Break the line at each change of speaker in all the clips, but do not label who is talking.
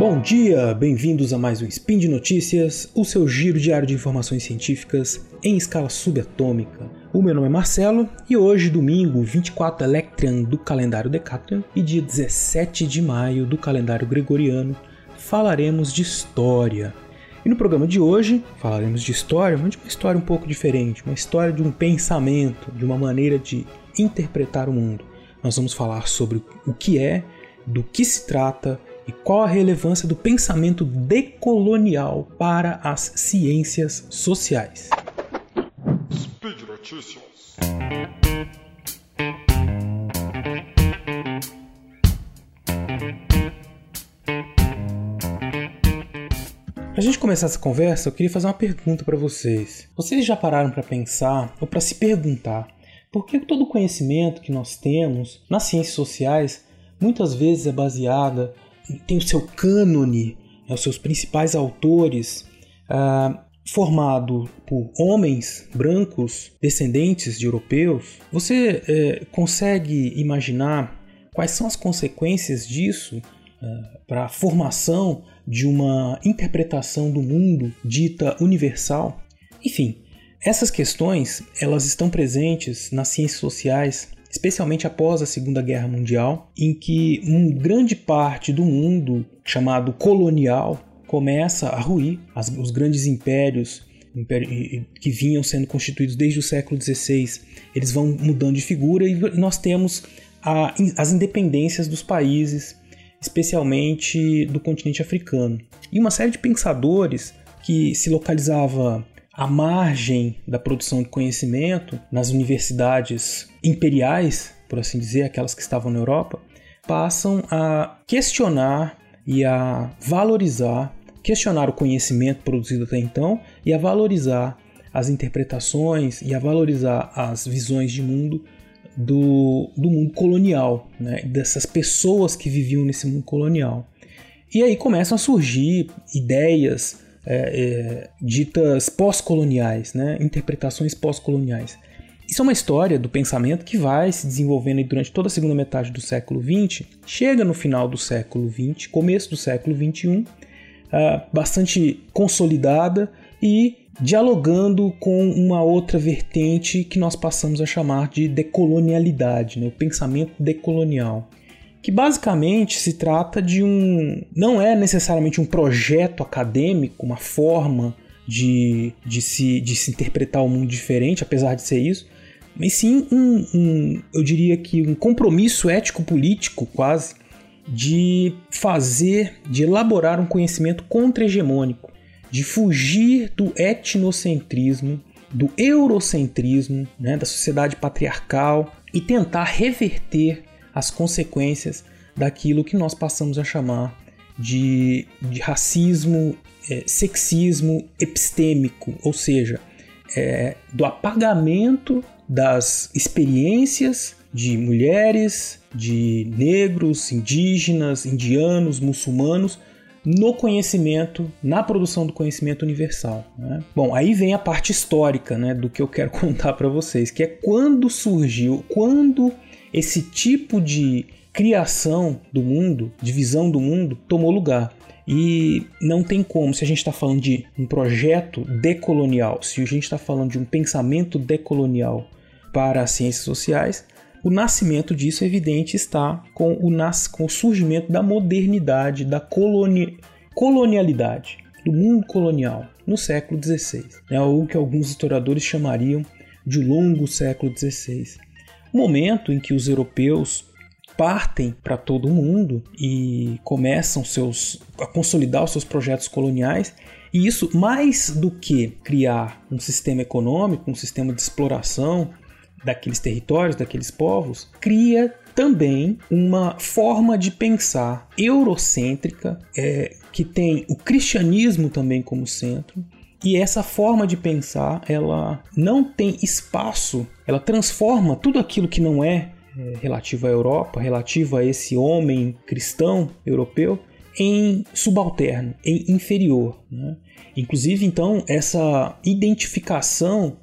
Bom dia, bem-vindos a mais um Spin de Notícias, o seu giro diário de informações científicas em escala subatômica. O meu nome é Marcelo e hoje, domingo, 24 Electrian do calendário Decatrian e dia 17 de maio do calendário Gregoriano, falaremos de história. E no programa de hoje falaremos de história, mas de uma história um pouco diferente, uma história de um pensamento, de uma maneira de interpretar o mundo. Nós vamos falar sobre o que é, do que se trata e qual a relevância do pensamento decolonial para as ciências sociais. Speed Notícias. Para a gente começar essa conversa, eu queria fazer uma pergunta para vocês. Vocês já pararam para pensar ou para se perguntar por que todo o conhecimento que nós temos nas ciências sociais muitas vezes é baseada, tem o seu cânone, né, os seus principais autores, uh, formado por homens brancos descendentes de europeus, você uh, consegue imaginar quais são as consequências disso uh, para a formação de uma interpretação do mundo dita universal? Enfim, essas questões elas estão presentes nas ciências sociais, especialmente após a Segunda Guerra Mundial, em que uma grande parte do mundo chamado colonial começa a ruir, as, os grandes impérios que vinham sendo constituídos desde o século XVI, eles vão mudando de figura e nós temos a, as independências dos países, especialmente do continente africano. E uma série de pensadores que se localizava à margem da produção de conhecimento nas universidades imperiais, por assim dizer, aquelas que estavam na Europa, passam a questionar e a valorizar, questionar o conhecimento produzido até então e a valorizar as interpretações e a valorizar as visões de mundo do, do mundo colonial, né? dessas pessoas que viviam nesse mundo colonial. E aí começam a surgir ideias é, é, ditas pós-coloniais, né? interpretações pós-coloniais. Isso é uma história do pensamento que vai se desenvolvendo durante toda a segunda metade do século XX, chega no final do século XX, começo do século XXI, ah, bastante consolidada e dialogando com uma outra vertente que nós passamos a chamar de decolonialidade, né? o pensamento decolonial que basicamente se trata de um. não é necessariamente um projeto acadêmico, uma forma de, de, se, de se interpretar o mundo diferente, apesar de ser isso, mas sim um, um eu diria que um compromisso ético-político quase de fazer, de elaborar um conhecimento contra-hegemônico, de fugir do etnocentrismo, do eurocentrismo, né, da sociedade patriarcal e tentar reverter as consequências daquilo que nós passamos a chamar de, de racismo, é, sexismo epistêmico, ou seja, é, do apagamento das experiências de mulheres, de negros, indígenas, indianos, muçulmanos no conhecimento, na produção do conhecimento universal. Né? Bom, aí vem a parte histórica né, do que eu quero contar para vocês, que é quando surgiu, quando esse tipo de criação do mundo, de visão do mundo, tomou lugar. E não tem como, se a gente está falando de um projeto decolonial, se a gente está falando de um pensamento decolonial para as ciências sociais, o nascimento disso, é evidente, está com o, nas, com o surgimento da modernidade, da coloni, colonialidade, do mundo colonial, no século XVI. É o que alguns historiadores chamariam de longo século XVI momento em que os europeus partem para todo o mundo e começam seus, a consolidar os seus projetos coloniais. E isso, mais do que criar um sistema econômico, um sistema de exploração daqueles territórios, daqueles povos, cria também uma forma de pensar eurocêntrica, é, que tem o cristianismo também como centro, e essa forma de pensar, ela não tem espaço, ela transforma tudo aquilo que não é, é relativo à Europa, relativo a esse homem cristão europeu, em subalterno, em inferior. Né? Inclusive, então, essa identificação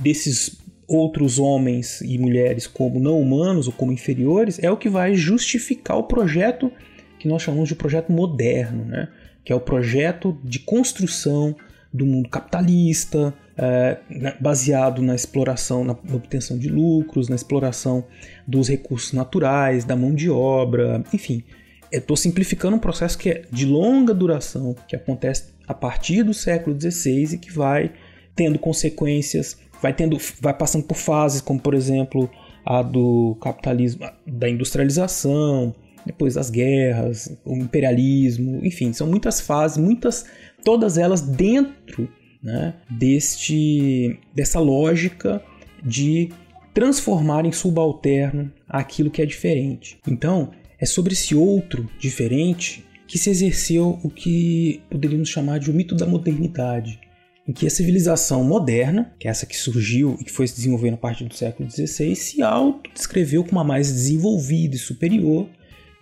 desses outros homens e mulheres como não humanos ou como inferiores é o que vai justificar o projeto que nós chamamos de projeto moderno, né? que é o projeto de construção do mundo capitalista, é, né, baseado na exploração, na obtenção de lucros, na exploração dos recursos naturais, da mão de obra, enfim. Estou simplificando um processo que é de longa duração, que acontece a partir do século XVI e que vai tendo consequências, vai tendo, vai passando por fases, como por exemplo a do capitalismo, da industrialização, depois das guerras, o imperialismo, enfim, são muitas fases, muitas, todas elas dentro né, deste, dessa lógica de transformar em subalterno aquilo que é diferente. Então, é sobre esse outro diferente que se exerceu o que poderíamos chamar de o mito da modernidade, em que a civilização moderna, que é essa que surgiu e que foi se desenvolvendo a partir do século XVI, se autodescreveu como a mais desenvolvida e superior,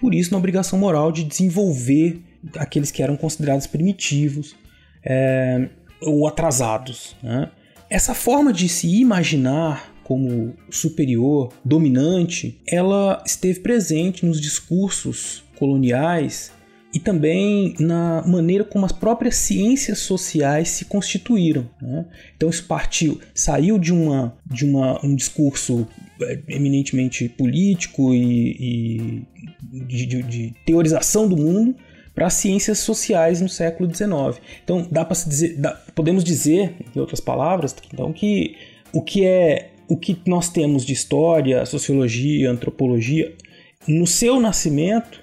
por isso na obrigação moral de desenvolver aqueles que eram considerados primitivos é, ou atrasados. Né? Essa forma de se imaginar como superior, dominante, ela esteve presente nos discursos coloniais e também na maneira como as próprias ciências sociais se constituíram. Né? Então isso partiu, saiu de, uma, de uma, um discurso é, eminentemente político e, e de, de, de, teorização do mundo para as ciências sociais no século XIX. Então dá para dizer, dá, podemos dizer, em outras palavras, então que o que é o que nós temos de história, sociologia, antropologia, no seu nascimento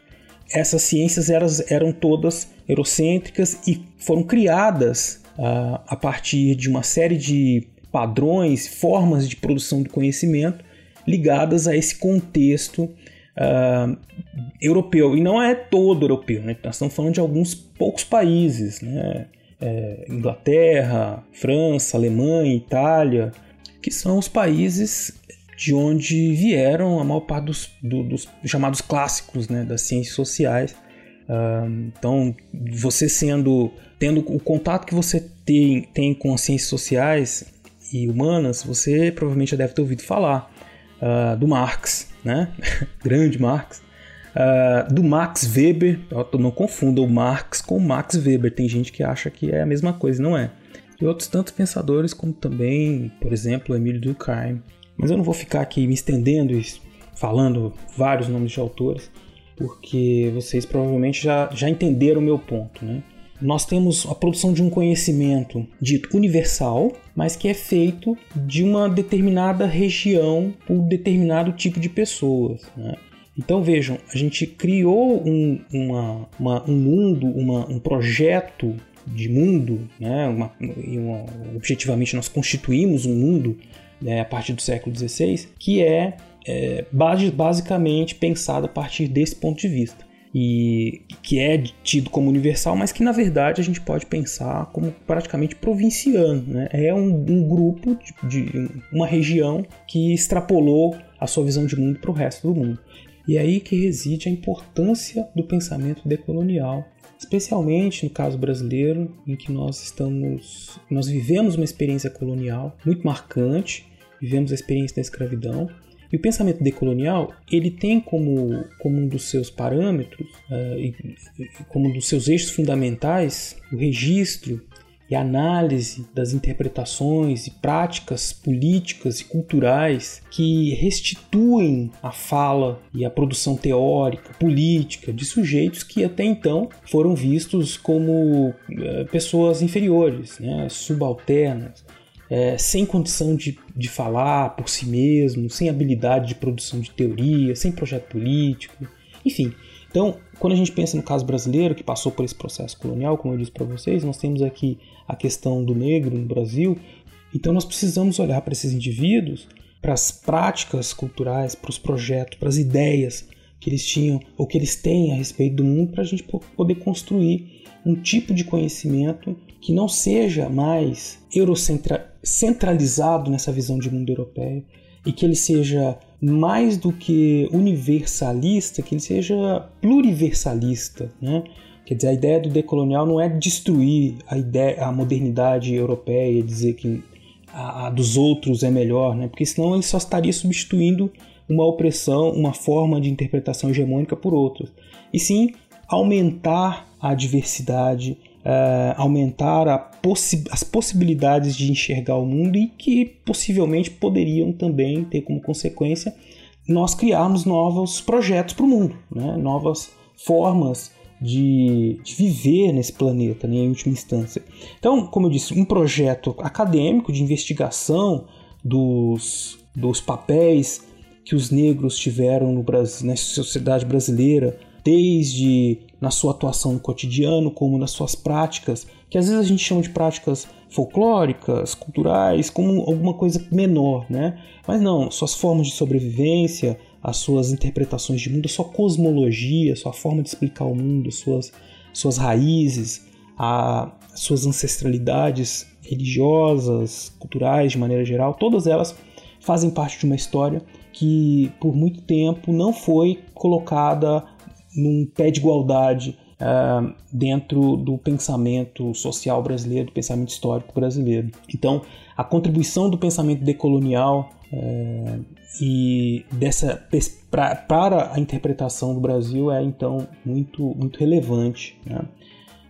essas ciências eram, todas eurocêntricas e foram criadas uh, a partir de uma série de padrões, formas de produção do conhecimento ligadas a esse contexto uh, europeu. E não é todo europeu, né? nós estamos falando de alguns poucos países, né? É, Inglaterra, França, Alemanha, Itália, que são os países de onde vieram a maior parte dos, do, dos chamados clássicos né, das ciências sociais. Uh, então, você sendo tendo o contato que você tem, tem com as ciências sociais e humanas, você provavelmente já deve ter ouvido falar uh, do Marx, né? grande Marx, uh, do Max Weber. Não confunda o Marx com o Max Weber. Tem gente que acha que é a mesma coisa, não é? E outros tantos pensadores, como também, por exemplo, Emílio Durkheim, mas eu não vou ficar aqui me estendendo e falando vários nomes de autores, porque vocês provavelmente já, já entenderam o meu ponto, né? Nós temos a produção de um conhecimento dito universal, mas que é feito de uma determinada região por determinado tipo de pessoas. Né? Então vejam, a gente criou um, uma, uma, um mundo, uma, um projeto de mundo, né? uma, uma, objetivamente nós constituímos um mundo né, a partir do século XVI, que é, é basicamente pensada a partir desse ponto de vista. E que é tido como universal, mas que na verdade a gente pode pensar como praticamente provinciano. Né? É um, um grupo de, de uma região que extrapolou a sua visão de mundo para o resto do mundo. E é aí que reside a importância do pensamento decolonial, especialmente no caso brasileiro, em que nós estamos, nós vivemos uma experiência colonial muito marcante, vivemos a experiência da escravidão. E o pensamento decolonial ele tem como, como um dos seus parâmetros, uh, e, como um dos seus eixos fundamentais, o registro e análise das interpretações e práticas políticas e culturais que restituem a fala e a produção teórica, política de sujeitos que até então foram vistos como uh, pessoas inferiores, né, subalternas, é, sem condição de, de falar por si mesmo, sem habilidade de produção de teoria, sem projeto político, enfim. Então, quando a gente pensa no caso brasileiro, que passou por esse processo colonial, como eu disse para vocês, nós temos aqui a questão do negro no Brasil, então nós precisamos olhar para esses indivíduos, para as práticas culturais, para os projetos, para as ideias que eles tinham ou que eles têm a respeito do mundo, para a gente poder construir um tipo de conhecimento que não seja mais eurocentralizado nessa visão de mundo europeu e que ele seja mais do que universalista, que ele seja pluriversalista, né? Quer dizer, a ideia do decolonial não é destruir a ideia, a modernidade europeia, dizer que a, a dos outros é melhor, né? Porque senão ele só estaria substituindo uma opressão, uma forma de interpretação hegemônica por outros. E sim aumentar a diversidade, uh, aumentar possi as possibilidades de enxergar o mundo e que possivelmente poderiam também ter como consequência nós criarmos novos projetos para o mundo, né? novas formas de, de, viver nesse planeta, né, em última instância. Então, como eu disse, um projeto acadêmico de investigação dos, dos papéis que os negros tiveram no Brasil, na sociedade brasileira, desde na sua atuação no cotidiano, como nas suas práticas, que às vezes a gente chama de práticas folclóricas, culturais, como alguma coisa menor, né? Mas não, suas formas de sobrevivência, as suas interpretações de mundo, sua cosmologia, sua forma de explicar o mundo, suas, suas raízes, a, as suas ancestralidades religiosas, culturais de maneira geral, todas elas fazem parte de uma história que por muito tempo não foi colocada num pé de igualdade uh, dentro do pensamento social brasileiro, do pensamento histórico brasileiro. Então, a contribuição do pensamento decolonial uh, e dessa pra, para a interpretação do Brasil é então muito muito relevante. Né?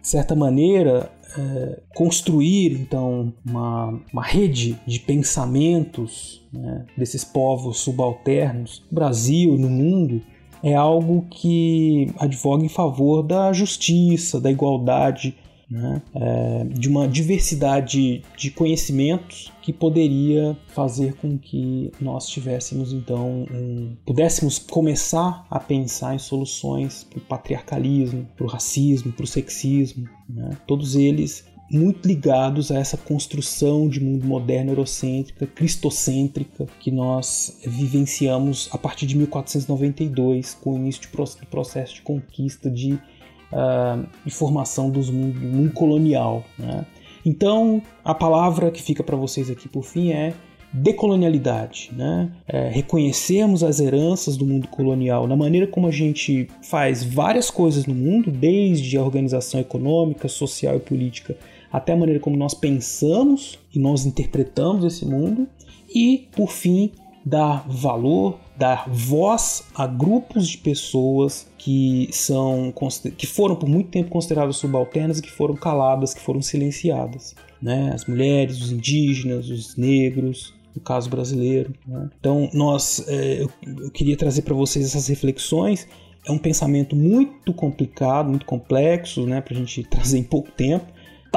De certa maneira, é, construir então uma, uma rede de pensamentos né, desses povos subalternos no Brasil, no mundo, é algo que advoga em favor da justiça, da igualdade, né? é, de uma diversidade de conhecimentos que poderia fazer com que nós tivéssemos então um, pudéssemos começar a pensar em soluções para o patriarcalismo, para o racismo, para o sexismo, né? todos eles muito ligados a essa construção de mundo moderno, eurocêntrica, cristocêntrica que nós vivenciamos a partir de 1492, com o início do processo de conquista de, uh, de formação do mundo, mundo colonial. Né? Então, a palavra que fica para vocês aqui por fim é decolonialidade, né? É, reconhecermos as heranças do mundo colonial na maneira como a gente faz várias coisas no mundo, desde a organização econômica, social e política até a maneira como nós pensamos e nós interpretamos esse mundo, e, por fim, dar valor, dar voz a grupos de pessoas que são que foram por muito tempo consideradas subalternas e que foram caladas, que foram silenciadas, né? As mulheres, os indígenas, os negros, no caso brasileiro. Né? Então, nós, é, eu, eu queria trazer para vocês essas reflexões. É um pensamento muito complicado, muito complexo, né, para a gente trazer em pouco tempo.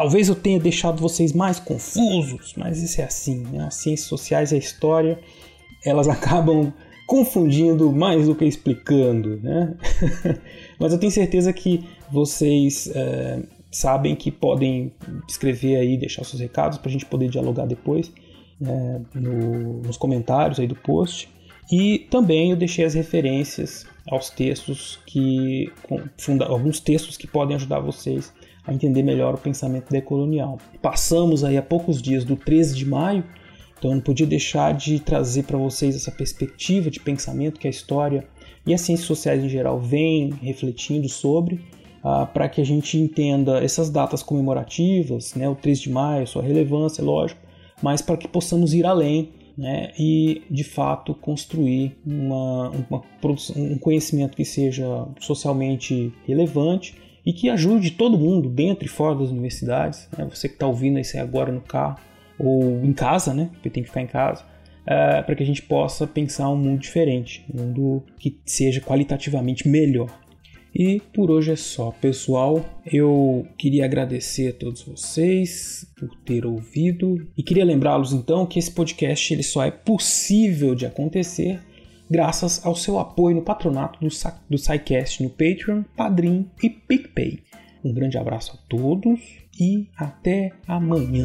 Talvez eu tenha deixado vocês mais confusos, mas isso é assim, né? As ciências sociais e a história, elas acabam confundindo mais do que explicando, né? mas eu tenho certeza que vocês é, sabem que podem escrever aí, deixar seus recados para a gente poder dialogar depois é, no, nos comentários aí do post. E também eu deixei as referências aos textos que funda, alguns textos que podem ajudar vocês a entender melhor o pensamento decolonial. Passamos aí a poucos dias do 13 de maio, então eu não podia deixar de trazer para vocês essa perspectiva de pensamento que a história e as ciências sociais em geral vêm refletindo sobre, uh, para que a gente entenda essas datas comemorativas, né, o 13 de maio, sua relevância, lógico, mas para que possamos ir além né, e de fato construir uma, uma, um conhecimento que seja socialmente relevante e que ajude todo mundo, dentro e fora das universidades. Né? Você que está ouvindo isso agora no carro ou em casa, né? Porque tem que ficar em casa. Uh, para que a gente possa pensar um mundo diferente, um mundo que seja qualitativamente melhor. E por hoje é só, pessoal. Eu queria agradecer a todos vocês por ter ouvido e queria lembrá-los então que esse podcast ele só é possível de acontecer graças ao seu apoio no patronato do, do SciCast no Patreon, Padrim e PicPay. Um grande abraço a todos e até amanhã.